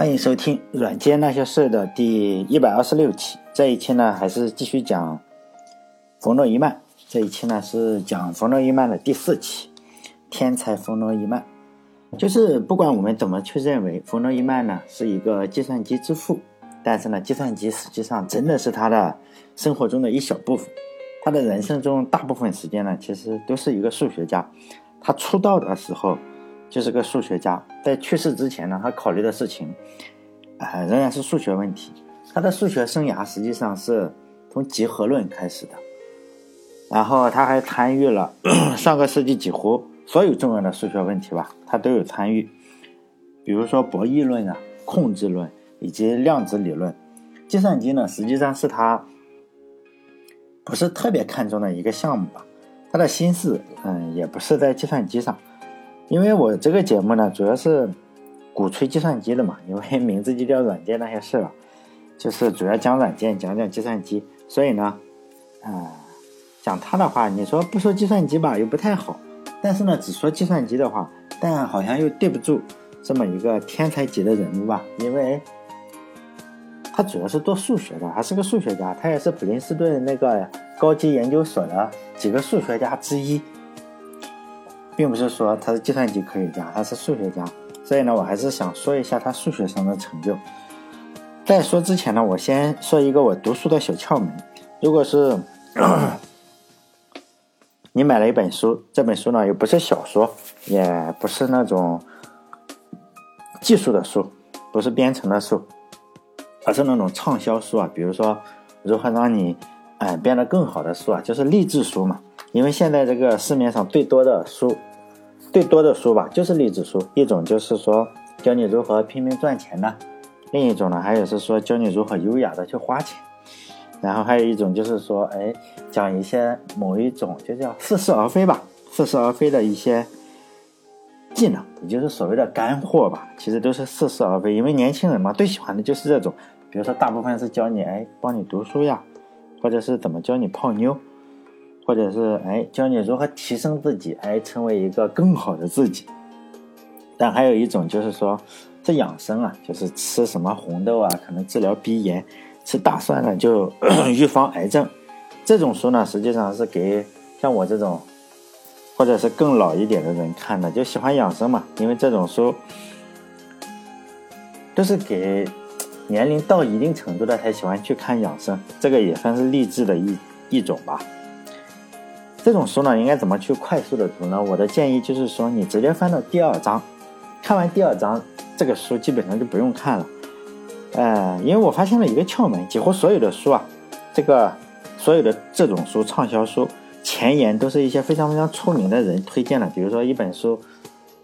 欢迎收听《软件那些事》的第一百二十六期。这一期呢，还是继续讲冯诺依曼。这一期呢，是讲冯诺依曼的第四期。天才冯诺依曼，就是不管我们怎么去认为冯诺依曼呢是一个计算机之父，但是呢，计算机实际上真的是他的生活中的一小部分。他的人生中大部分时间呢，其实都是一个数学家。他出道的时候。就是个数学家，在去世之前呢，他考虑的事情，啊，仍然是数学问题。他的数学生涯实际上是从集合论开始的，然后他还参与了 上个世纪几乎所有重要的数学问题吧，他都有参与。比如说博弈论啊、控制论以及量子理论。计算机呢，实际上是他不是特别看重的一个项目吧。他的心思，嗯，也不是在计算机上。因为我这个节目呢，主要是鼓吹计算机的嘛，因为 名字就叫软件那些事了，就是主要讲软件，讲讲计算机。所以呢，啊，讲他的话，你说不说计算机吧，又不太好；但是呢，只说计算机的话，但好像又对不住这么一个天才级的人物吧，因为他主要是做数学的，还是个数学家，他也是普林斯顿那个高级研究所的几个数学家之一。并不是说他是计算机科学家，他是数学家，所以呢，我还是想说一下他数学上的成就。在说之前呢，我先说一个我读书的小窍门。如果是 你买了一本书，这本书呢又不是小说，也不是那种技术的书，不是编程的书，而是那种畅销书啊，比如说如何让你哎变得更好的书啊，就是励志书嘛。因为现在这个市面上最多的书。最多的书吧，就是励志书。一种就是说教你如何拼命赚钱的，另一种呢，还有是说教你如何优雅的去花钱。然后还有一种就是说，哎，讲一些某一种就叫似是而非吧，似是而非的一些技能，也就是所谓的干货吧。其实都是似是而非，因为年轻人嘛，最喜欢的就是这种。比如说，大部分是教你哎，帮你读书呀，或者是怎么教你泡妞。或者是哎，教你如何提升自己，哎，成为一个更好的自己。但还有一种就是说，这养生啊，就是吃什么红豆啊，可能治疗鼻炎；吃大蒜呢，就 预防癌症。这种书呢，实际上是给像我这种，或者是更老一点的人看的，就喜欢养生嘛。因为这种书都是给年龄到一定程度的才喜欢去看养生，这个也算是励志的一一种吧。这种书呢，应该怎么去快速的读呢？我的建议就是说，你直接翻到第二章，看完第二章，这个书基本上就不用看了。呃，因为我发现了一个窍门，几乎所有的书啊，这个所有的这种书畅销书前言都是一些非常非常出名的人推荐的，比如说一本书，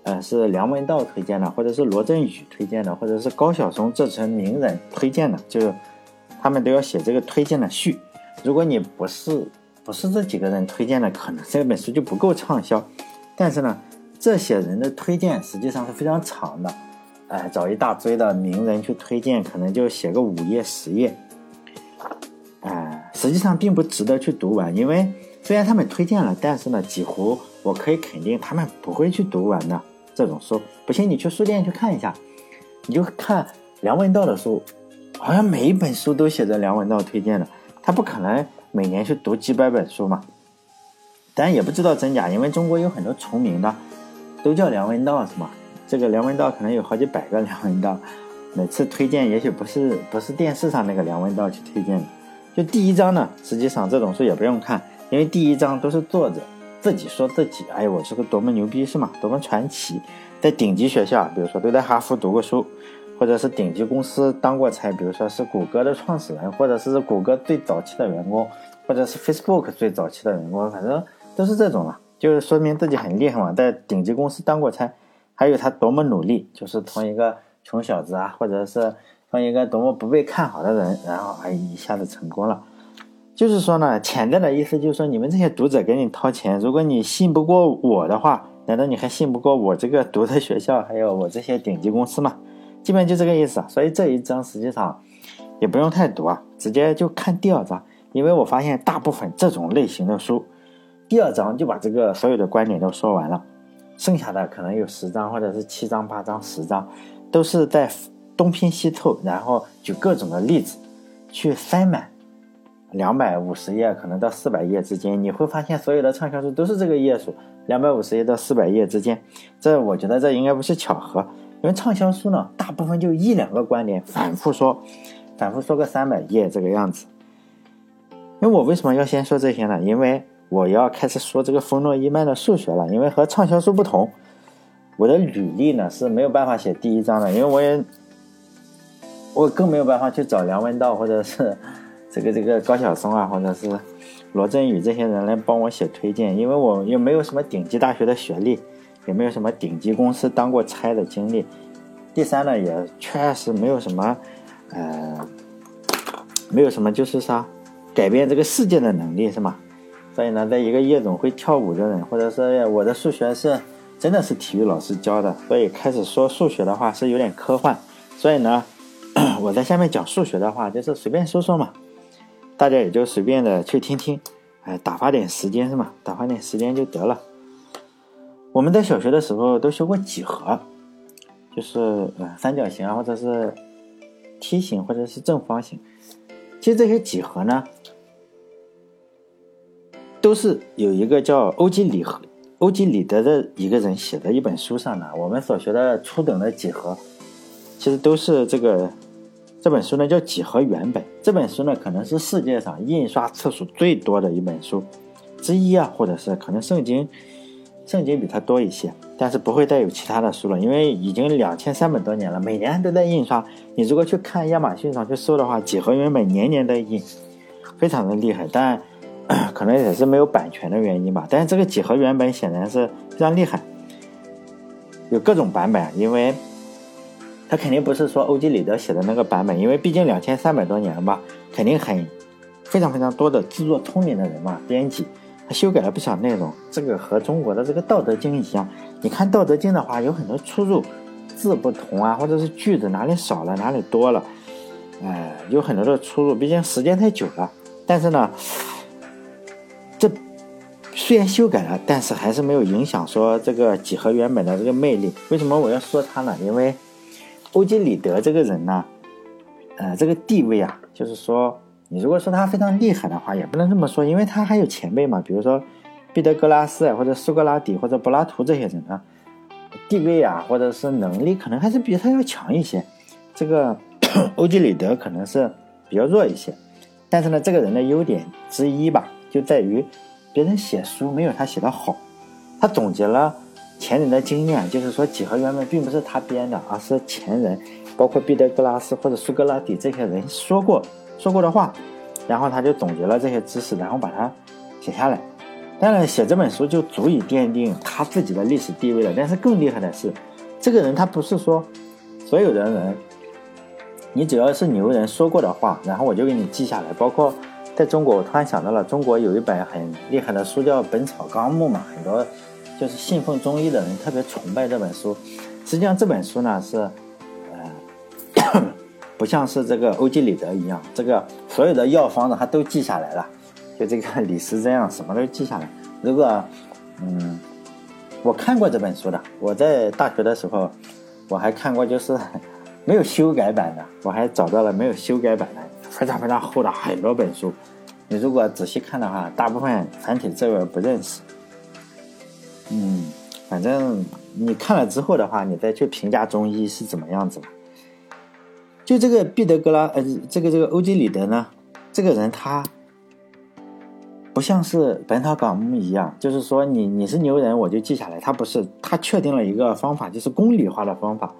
呃，是梁文道推荐的，或者是罗振宇推荐的，或者是高晓松这层名人推荐的，就是他们都要写这个推荐的序。如果你不是。不是这几个人推荐的，可能这本书就不够畅销。但是呢，这些人的推荐实际上是非常长的，哎，找一大堆的名人去推荐，可能就写个五页十页，哎，实际上并不值得去读完。因为虽然他们推荐了，但是呢，几乎我可以肯定他们不会去读完的这种书。不信你去书店去看一下，你就看梁文道的书，好像每一本书都写着梁文道推荐的，他不可能。每年去读几百本书嘛，但也不知道真假，因为中国有很多重名的，都叫梁文道是吗？这个梁文道可能有好几百个梁文道，每次推荐也许不是不是电视上那个梁文道去推荐的。就第一章呢，实际上这种书也不用看，因为第一章都是作者自己说自己，哎，我是个多么牛逼是吗？多么传奇，在顶级学校，比如说都在哈佛读过书。或者是顶级公司当过差，比如说是谷歌的创始人，或者是谷歌最早期的员工，或者是 Facebook 最早期的员工，反正都是这种了，就是说明自己很厉害嘛，在顶级公司当过差，还有他多么努力，就是从一个穷小子啊，或者是从一个多么不被看好的人，然后哎一下子成功了。就是说呢，潜在的意思就是说，你们这些读者给你掏钱，如果你信不过我的话，难道你还信不过我这个读的学校，还有我这些顶级公司吗？基本就这个意思啊，所以这一章实际上也不用太读啊，直接就看第二章。因为我发现大部分这种类型的书，第二章就把这个所有的观点都说完了，剩下的可能有十章或者是七章、八章、十章，都是在东拼西凑，然后举各种的例子去塞满两百五十页，可能到四百页之间，你会发现所有的畅销书都是这个页数，两百五十页到四百页之间。这我觉得这应该不是巧合，因为畅销书呢，大部分就一两个观点反复说，反复说个三百页这个样子。因为我为什么要先说这些呢？因为我要开始说这个冯诺依曼的数学了。因为和畅销书不同，我的履历呢是没有办法写第一章的，因为我也我更没有办法去找梁文道或者是这个这个高晓松啊，或者是罗振宇这些人来帮我写推荐，因为我又没有什么顶级大学的学历，也没有什么顶级公司当过差的经历。第三呢，也确实没有什么，呃，没有什么就是啥。改变这个世界的能力是吗？所以呢，在一个夜总会跳舞的人，或者是我的数学是真的是体育老师教的，所以开始说数学的话是有点科幻。所以呢，我在下面讲数学的话就是随便说说嘛，大家也就随便的去听听，哎，打发点时间是吗？打发点时间就得了。我们在小学的时候都学过几何，就是呃三角形啊，或者是梯形，或者是正方形。其实这些几何呢，都是有一个叫欧几里和欧几里得的一个人写的一本书上的。我们所学的初等的几何，其实都是这个这本书呢叫《几何原本》。这本书呢可能是世界上印刷次数最多的一本书之一啊，或者是可能圣经圣经比它多一些。但是不会再有其他的书了，因为已经两千三百多年了，每年都在印刷。你如果去看亚马逊上去搜的话，几何原本年年在印，非常的厉害。但 可能也是没有版权的原因吧。但是这个几何原本显然是非常厉害，有各种版本，因为它肯定不是说欧几里得写的那个版本，因为毕竟两千三百多年了吧，肯定很非常非常多的自作聪明的人嘛，编辑。他修改了不少内容，这个和中国的这个《道德经》一样。你看《道德经》的话，有很多出入，字不同啊，或者是句子哪里少了，哪里多了，哎，有很多的出入。毕竟时间太久了。但是呢，这虽然修改了，但是还是没有影响说这个几何原本的这个魅力。为什么我要说他呢？因为欧几里得这个人呢，呃，这个地位啊，就是说。你如果说他非常厉害的话，也不能这么说，因为他还有前辈嘛，比如说毕德哥拉斯啊，或者苏格拉底或者柏拉图这些人啊，地位啊，或者是能力可能还是比他要强一些。这个 欧几里得可能是比较弱一些，但是呢，这个人的优点之一吧，就在于别人写书没有他写的好。他总结了前人的经验，就是说几何原本并不是他编的，而是前人，包括毕德哥拉斯或者苏格拉底这些人说过。说过的话，然后他就总结了这些知识，然后把它写下来。当然，写这本书就足以奠定他自己的历史地位了。但是更厉害的是，这个人他不是说所有的人，你只要是牛人说过的话，然后我就给你记下来。包括在中国，我突然想到了，中国有一本很厉害的书叫《本草纲目》嘛，很多就是信奉中医的人特别崇拜这本书。实际上这本书呢是。呃不像是这个欧几里得一样，这个所有的药方子他都记下来了，就这个李时珍啊，什么都记下来。如果，嗯，我看过这本书的，我在大学的时候，我还看过，就是没有修改版的，我还找到了没有修改版的，非常非常厚的很多本书。你如果仔细看的话，大部分繁体字我不认识。嗯，反正你看了之后的话，你再去评价中医是怎么样子的。就这个毕德格拉，呃，这个这个欧几里得呢，这个人他不像是《本草纲目》一样，就是说你你是牛人我就记下来，他不是，他确定了一个方法，就是公理化的方法，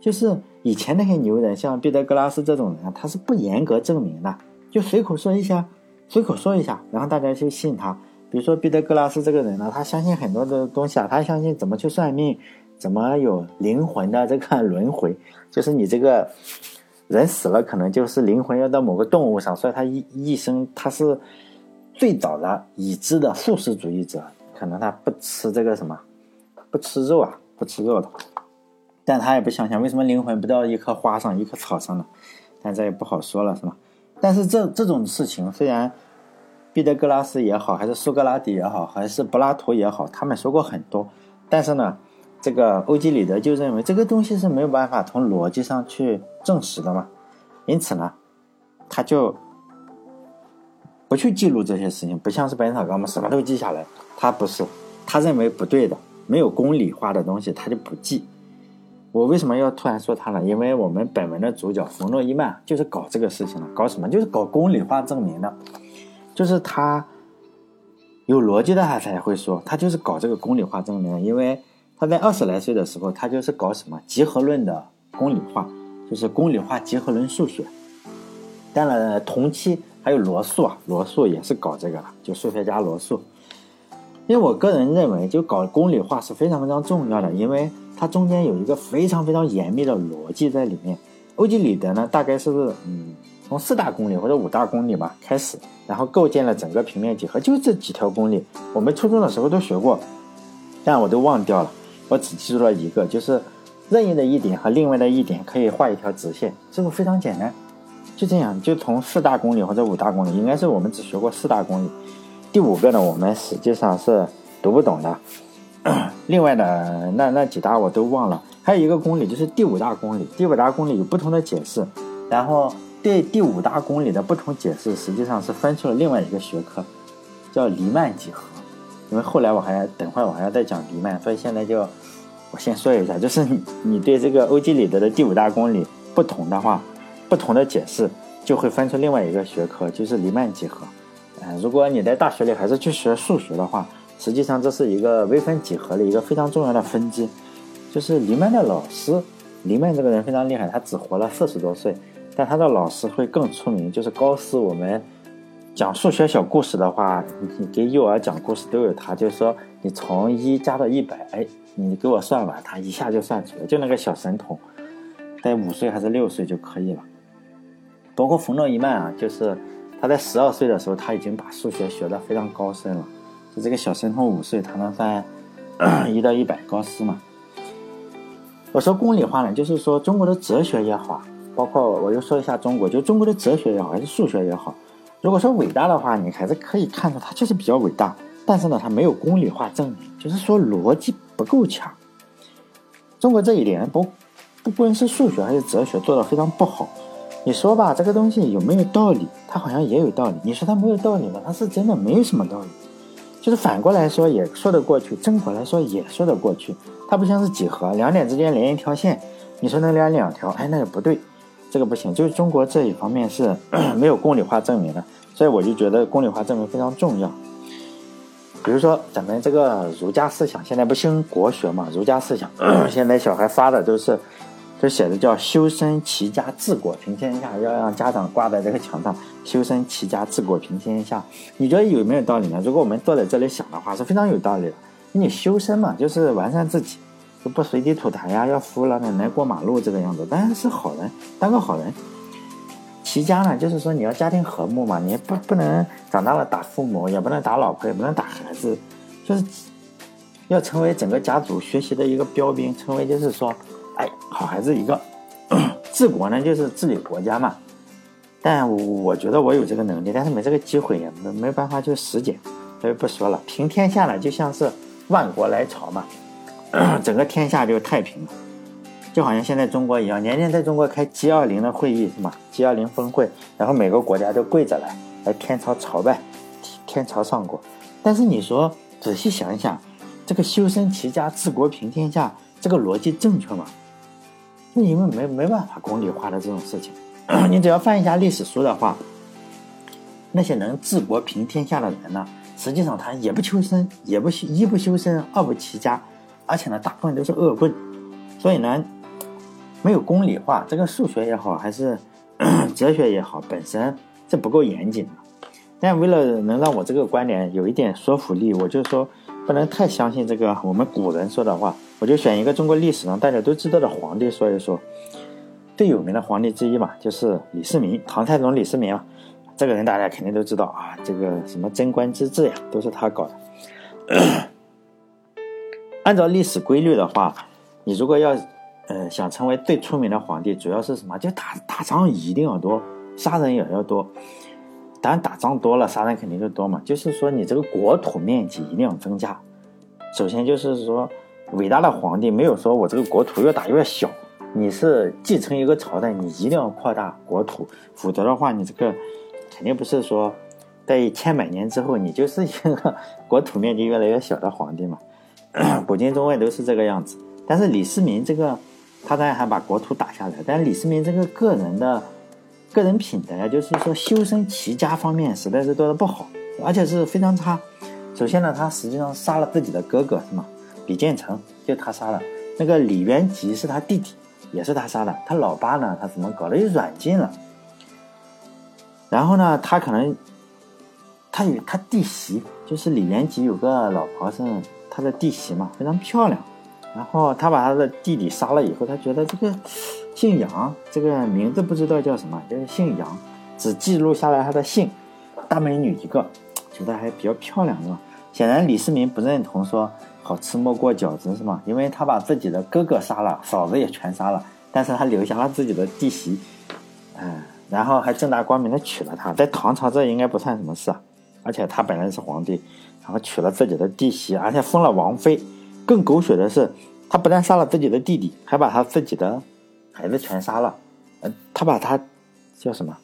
就是以前那些牛人，像毕德格拉斯这种人，他是不严格证明的，就随口说一下，随口说一下，然后大家就信他。比如说毕德格拉斯这个人呢，他相信很多的东西啊，他相信怎么去算命，怎么有灵魂的这个轮回，就是你这个。人死了，可能就是灵魂要到某个动物上，所以他一一生他是最早的已知的素食主义者，可能他不吃这个什么，不吃肉啊，不吃肉的，但他也不想想为什么灵魂不到一棵花上、一棵草上呢？但这也不好说了，是吧？但是这这种事情，虽然毕德哥拉斯也好，还是苏格拉底也好，还是柏拉图也好，他们说过很多，但是呢。这个欧几里得就认为这个东西是没有办法从逻辑上去证实的嘛，因此呢，他就不去记录这些事情，不像是本草纲目什么都记下来，他不是，他认为不对的，没有公理化的东西他就不记。我为什么要突然说他呢？因为我们本文的主角冯诺依曼就是搞这个事情的，搞什么？就是搞公理化证明的，就是他有逻辑的他才会说，他就是搞这个公理化证明的，因为。他在二十来岁的时候，他就是搞什么集合论的公理化，就是公理化集合论数学。当然，同期还有罗素啊，罗素也是搞这个，就数学家罗素。因为我个人认为，就搞公理化是非常非常重要的，因为它中间有一个非常非常严密的逻辑在里面。欧几里得呢，大概是嗯，从四大公理或者五大公理吧开始，然后构建了整个平面几何，就这几条公理，我们初中的时候都学过，但我都忘掉了。我只记住了一个，就是任意的一点和另外的一点可以画一条直线，这个非常简单。就这样，就从四大公理或者五大公理，应该是我们只学过四大公理。第五个呢，我们实际上是读不懂的。另外的那那几大我都忘了。还有一个公理就是第五大公理，第五大公理有不同的解释。然后对第五大公理的不同解释，实际上是分出了另外一个学科，叫黎曼几何。因为后来我还等会儿我还要再讲黎曼，所以现在就我先说一下，就是你你对这个欧几里得的第五大公理不同的话，不同的解释就会分出另外一个学科，就是黎曼几何。嗯，如果你在大学里还是去学数学的话，实际上这是一个微分几何的一个非常重要的分支。就是黎曼的老师，黎曼这个人非常厉害，他只活了四十多岁，但他的老师会更出名，就是高斯我们。讲数学小故事的话，你给幼儿讲故事都有他，就是说你从一加到一百，哎，你给我算完，他一下就算出来，就那个小神童，在五岁还是六岁就可以了。包括冯诺依曼啊，就是他在十二岁的时候，他已经把数学学得非常高深了。就这个小神童五岁，他能算 一到一百高斯嘛？我说公理化呢，就是说中国的哲学也好，包括我又说一下中国，就中国的哲学也好，还是数学也好。如果说伟大的话，你还是可以看出它就是比较伟大，但是呢，它没有公理化证明，就是说逻辑不够强。中国这一点不不光是数学还是哲学做的非常不好。你说吧，这个东西有没有道理？它好像也有道理。你说它没有道理吗？它是真的没有什么道理。就是反过来说也说得过去，正过来说也说得过去。它不像是几何，两点之间连一条线，你说能连两条？哎，那也不对。这个不行，就是中国这一方面是 没有公理化证明的，所以我就觉得公理化证明非常重要。比如说咱们这个儒家思想，现在不兴国学嘛？儒家思想 现在小孩发的都是，就写的叫修身齐家治国平天下，要让家长挂在这个墙上，修身齐家治国平天下。你觉得有没有道理呢？如果我们坐在这里想的话，是非常有道理的。你修身嘛，就是完善自己。不随地吐痰呀，要扶老奶奶过马路这个样子，当然是好人，当个好人。齐家呢，就是说你要家庭和睦嘛，你不不能长大了打父母，也不能打老婆，也不能打孩子，就是要成为整个家族学习的一个标兵，成为就是说，哎，好孩子一个。治国呢，就是治理国家嘛。但我觉得我有这个能力，但是没这个机会，也没没办法去实践，所以不说了。平天下呢，就像是万国来朝嘛。整个天下就太平了，就好像现在中国一样，年年在中国开 G 二零的会议是吗？G 二零峰会，然后每个国家都跪着来来天朝朝拜，天朝上国。但是你说仔细想一想，这个修身齐家治国平天下，这个逻辑正确吗？那因为没没办法公理化的这种事情，你只要翻一下历史书的话，那些能治国平天下的人呢，实际上他也不修身，也不修一不修身，二不齐家。而且呢，大部分都是恶棍，所以呢，没有公理化。这个数学也好，还是 哲学也好，本身这不够严谨的。但为了能让我这个观点有一点说服力，我就说不能太相信这个我们古人说的话。我就选一个中国历史上大家都知道的皇帝说一说。最有名的皇帝之一嘛，就是李世民，唐太宗李世民啊。这个人大家肯定都知道啊，这个什么贞观之治呀，都是他搞的。按照历史规律的话，你如果要，呃，想成为最出名的皇帝，主要是什么？就打打仗一定要多，杀人也要多。当然，打仗多了，杀人肯定就多嘛。就是说，你这个国土面积一定要增加。首先就是说，伟大的皇帝没有说我这个国土越打越小。你是继承一个朝代，你一定要扩大国土，否则的话，你这个肯定不是说在千百年之后，你就是一个国土面积越来越小的皇帝嘛。古今中外都是这个样子。但是李世民这个，他当然还把国土打下来，但李世民这个个人的个人品德，就是说修身齐家方面实在是做的不好，而且是非常差。首先呢，他实际上杀了自己的哥哥，是吗？李建成就他杀了，那个李元吉是他弟弟。也是他杀的，他老爸呢？他怎么搞的？又软禁了。然后呢？他可能，他有他弟媳，就是李元吉有个老婆是他的弟媳嘛，非常漂亮。然后他把他的弟弟杀了以后，他觉得这个姓杨，这个名字不知道叫什么，就是姓杨，只记录下来他的姓，大美女一个，觉得还比较漂亮，是吧？显然李世民不认同说。好吃莫过饺子是吗？因为他把自己的哥哥杀了，嫂子也全杀了，但是他留下了自己的弟媳，嗯，然后还正大光明的娶了她，在唐朝这应该不算什么事啊，而且他本人是皇帝，然后娶了自己的弟媳，而且封了王妃。更狗血的是，他不但杀了自己的弟弟，还把他自己的孩子全杀了，呃，他把他叫什么？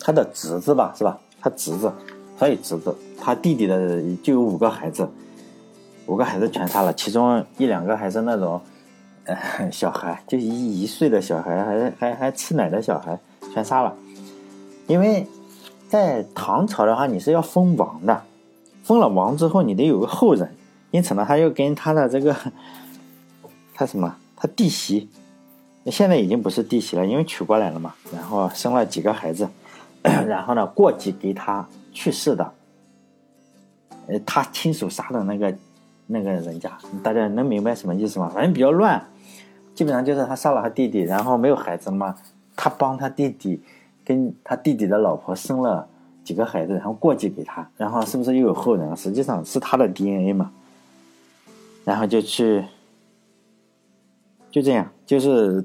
他的侄子吧，是吧？他侄子，所以侄子，他弟弟的就有五个孩子。五个孩子全杀了，其中一两个还是那种，小孩，就一一岁的小孩，还还还吃奶的小孩，全杀了。因为在唐朝的话，你是要封王的，封了王之后，你得有个后人，因此呢，他又跟他的这个，他什么，他弟媳，现在已经不是弟媳了，因为娶过来了嘛，然后生了几个孩子，然后呢，过继给他去世的，呃，他亲手杀的那个。那个人家，大家能明白什么意思吗？反正比较乱，基本上就是他杀了他弟弟，然后没有孩子嘛，他帮他弟弟跟他弟弟的老婆生了几个孩子，然后过继给他，然后是不是又有后人？实际上是他的 DNA 嘛，然后就去，就这样，就是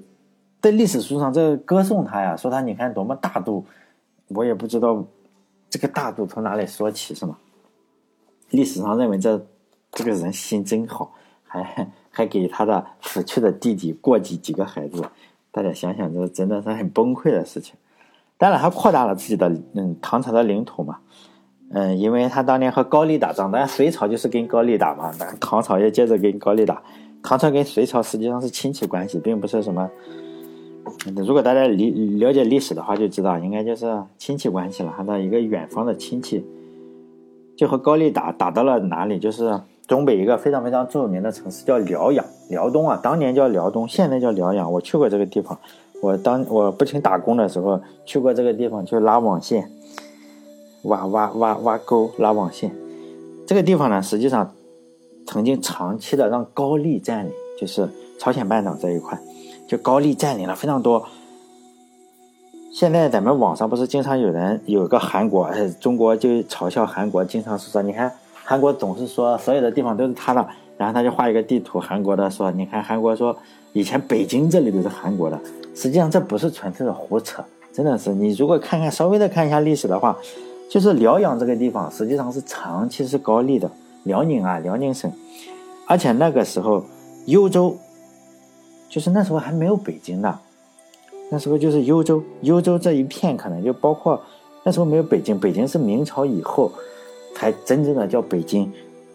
在历史书上这歌颂他呀，说他你看多么大度，我也不知道这个大度从哪里说起，是吗？历史上认为这。这个人心真好，还还给他的死去的弟弟过继几个孩子，大家想想，这真的是很崩溃的事情。当然，他扩大了自己的嗯唐朝的领土嘛，嗯，因为他当年和高丽打仗，当然隋朝就是跟高丽打嘛，那唐朝也接着跟高丽打。唐朝跟隋朝实际上是亲戚关系，并不是什么。如果大家理了解历史的话，就知道应该就是亲戚关系了，他的一个远方的亲戚，就和高丽打打到了哪里，就是。东北一个非常非常著名的城市叫辽阳，辽东啊，当年叫辽东，现在叫辽阳。我去过这个地方，我当我不停打工的时候去过这个地方，去拉网线，挖挖挖挖沟拉网线。这个地方呢，实际上曾经长期的让高丽占领，就是朝鲜半岛这一块，就高丽占领了非常多。现在咱们网上不是经常有人有个韩国，中国就嘲笑韩国，经常是说你看。韩国总是说所有的地方都是他的，然后他就画一个地图，韩国的说，你看韩国说以前北京这里都是韩国的，实际上这不是纯粹的胡扯，真的是你如果看看稍微的看一下历史的话，就是辽阳这个地方实际上是长期是高丽的，辽宁啊辽宁省，而且那个时候幽州，就是那时候还没有北京呢，那时候就是幽州，幽州这一片可能就包括那时候没有北京，北京是明朝以后。才真正的叫北京，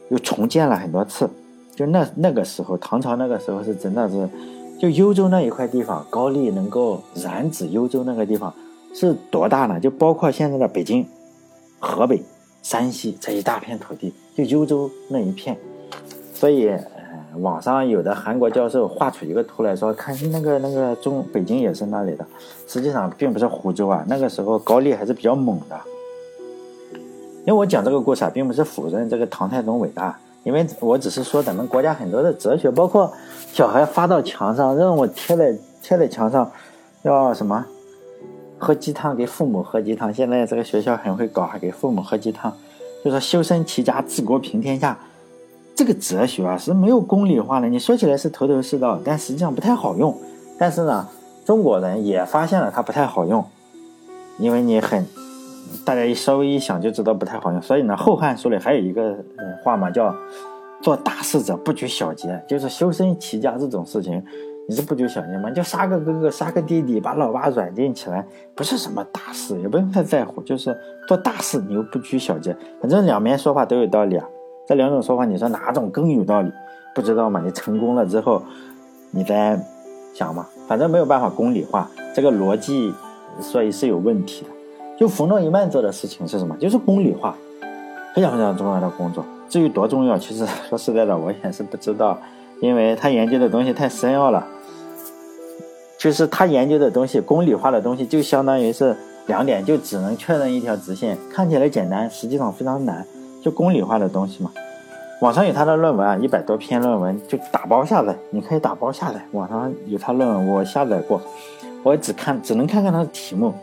又重建了很多次。就那那个时候，唐朝那个时候是真的是，就幽州那一块地方，高丽能够染指幽州那个地方是多大呢？就包括现在的北京、河北、山西这一大片土地，就幽州那一片。所以，呃，网上有的韩国教授画出一个图来说，看那个那个中北京也是那里的，实际上并不是湖州啊。那个时候高丽还是比较猛的。因为我讲这个故事啊，并不是否认这个唐太宗伟大，因为我只是说咱们国家很多的哲学，包括小孩发到墙上，让我贴在贴在墙上，要什么喝鸡汤给父母喝鸡汤。现在这个学校很会搞，还给父母喝鸡汤，就说修身齐家治国平天下，这个哲学啊是没有公理化的。你说起来是头头是道，但实际上不太好用。但是呢，中国人也发现了它不太好用，因为你很。大家一稍微一想就知道不太好用，所以呢，《后汉书》里还有一个话嘛，叫做大事者不拘小节，就是修身齐家这种事情，你是不拘小节吗？就杀个哥哥，杀个弟弟，把老爸软禁起来，不是什么大事，也不用太在乎。就是做大事，你又不拘小节，反正两边说话都有道理啊。这两种说法，你说哪种更有道理？不知道吗？你成功了之后，你再想嘛。反正没有办法公理化，这个逻辑，所以是有问题的。就冯诺依曼做的事情是什么？就是公理化，非常非常重要的工作。至于多重要，其实说实在的，我也是不知道，因为他研究的东西太深奥了。就是他研究的东西，公理化的东西，就相当于是两点，就只能确认一条直线，看起来简单，实际上非常难。就公理化的东西嘛。网上有他的论文啊，一百多篇论文，就打包下载，你可以打包下载。网上有他论文，我下载过，我只看，只能看看他的题目。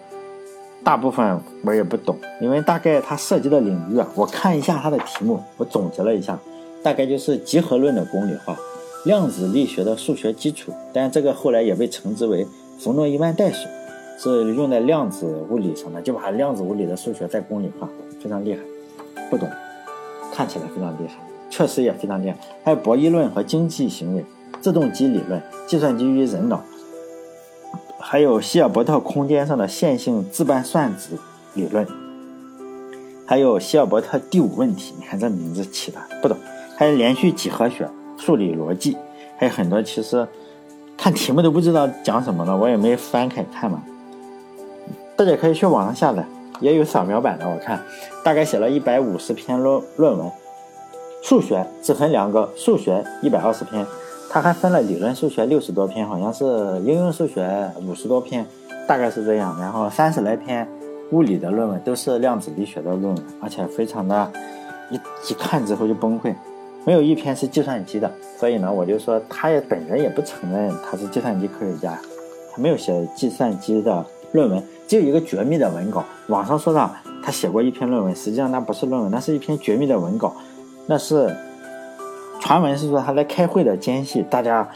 大部分我也不懂，因为大概它涉及的领域啊，我看一下它的题目，我总结了一下，大概就是集合论的公理化，量子力学的数学基础，但这个后来也被称之为冯诺依曼代数，是用在量子物理上的，就把量子物理的数学再公理化，非常厉害。不懂，看起来非常厉害，确实也非常厉害。还有博弈论和经济行为、自动机理论、计算机与人脑。还有希尔伯特空间上的线性自伴算子理论，还有希尔伯特第五问题，你看这名字起的不懂。还有连续几何学、数理逻辑，还有很多其实看题目都不知道讲什么了，我也没翻开看嘛。大家可以去网上下载，也有扫描版的。我看大概写了一百五十篇论论文，数学只分两个，数学一百二十篇。他还分了理论数学六十多篇，好像是应用数学五十多篇，大概是这样。然后三十来篇物理的论文都是量子力学的论文，而且非常的，一一看之后就崩溃，没有一篇是计算机的。所以呢，我就说他也本人也不承认他是计算机科学家，他没有写计算机的论文，只有一个绝密的文稿。网上说的他写过一篇论文，实际上那不是论文，那是一篇绝密的文稿，那是。传闻是说他在开会的间隙，大家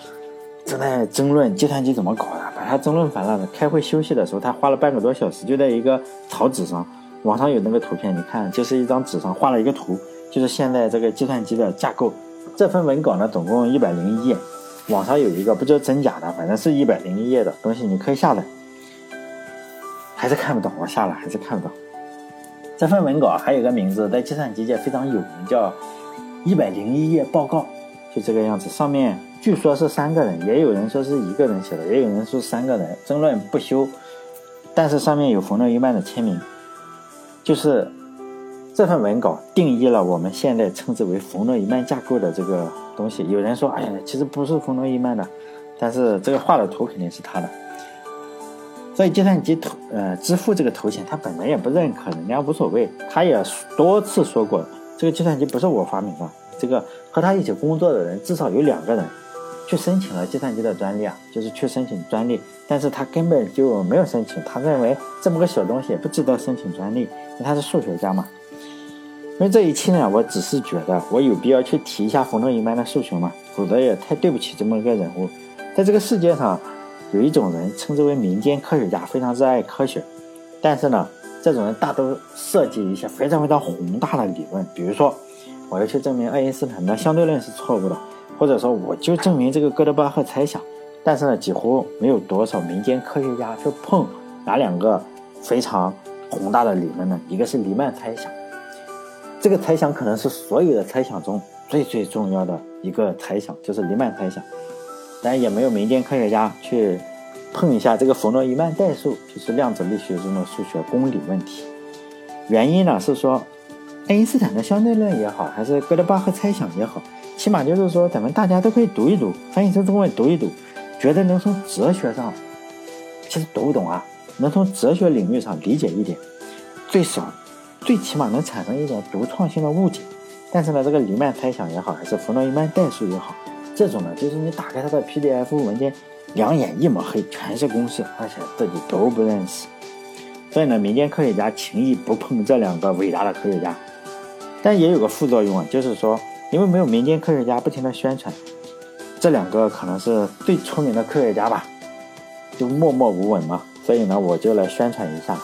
正在争论计算机怎么搞的，把他争论烦了。开会休息的时候，他花了半个多小时，就在一个草纸上，网上有那个图片，你看，就是一张纸上画了一个图，就是现在这个计算机的架构。这份文稿呢，总共一百零一页，网上有一个不知道真假的，反正是一百零一页的东西，你可以下载。还是看不懂，我下了还是看不懂。这份文稿还有个名字，在计算机界非常有名，叫。一百零一页报告，就这个样子。上面据说是三个人，也有人说是一个人写的，也有人说三个人，争论不休。但是上面有冯诺依曼的签名，就是这份文稿定义了我们现在称之为冯诺依曼架构的这个东西。有人说，哎呀，其实不是冯诺依曼的，但是这个画的图肯定是他的。所以计算机头呃之父这个头衔，他本人也不认可，人家无所谓。他也多次说过。这个计算机不是我发明的，这个和他一起工作的人至少有两个人去申请了计算机的专利啊，就是去申请专利，但是他根本就没有申请，他认为这么个小东西不值得申请专利，因为他是数学家嘛。因为这一期呢，我只是觉得我有必要去提一下冯诺依曼的数学嘛，否则也太对不起这么一个人物。在这个世界上，有一种人称之为民间科学家，非常热爱科学，但是呢。这种人大都设计一些非常非常宏大的理论，比如说，我要去证明爱因斯坦的相对论是错误的，或者说我就证明这个哥德巴赫猜想。但是呢，几乎没有多少民间科学家去碰哪两个非常宏大的理论呢？一个是黎曼猜想，这个猜想可能是所有的猜想中最最重要的一个猜想，就是黎曼猜想。但也没有民间科学家去。碰一下这个冯诺依曼代数，就是量子力学中的数学公理问题。原因呢是说，爱因斯坦的相对论也好，还是哥德巴赫猜想也好，起码就是说咱们大家都可以读一读，翻译成中文读一读，觉得能从哲学上，其实读不懂啊，能从哲学领域上理解一点，最少，最起码能产生一点独创性的误解。但是呢，这个黎曼猜想也好，还是冯诺依曼代数也好，这种呢，就是你打开它的 PDF 文件。两眼一抹黑，全是公式，而且自己都不认识。所以呢，民间科学家轻易不碰这两个伟大的科学家。但也有个副作用啊，就是说，因为没有民间科学家不停的宣传，这两个可能是最出名的科学家吧，就默默无闻嘛。所以呢，我就来宣传一下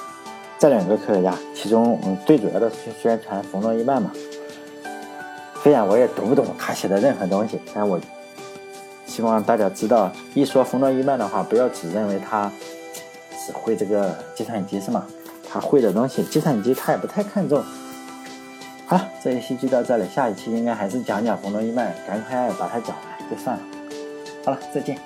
这两个科学家，其中最主要的是宣传冯诺依曼嘛。虽然我也读不懂他写的任何东西，但我希望大家知道，一说冯诺依曼的话，不要只认为他只会这个计算机是吗？他会的东西，计算机他也不太看重。好了，这一期就到这里，下一期应该还是讲讲冯诺依曼，赶快把它讲完就算了。好了，再见。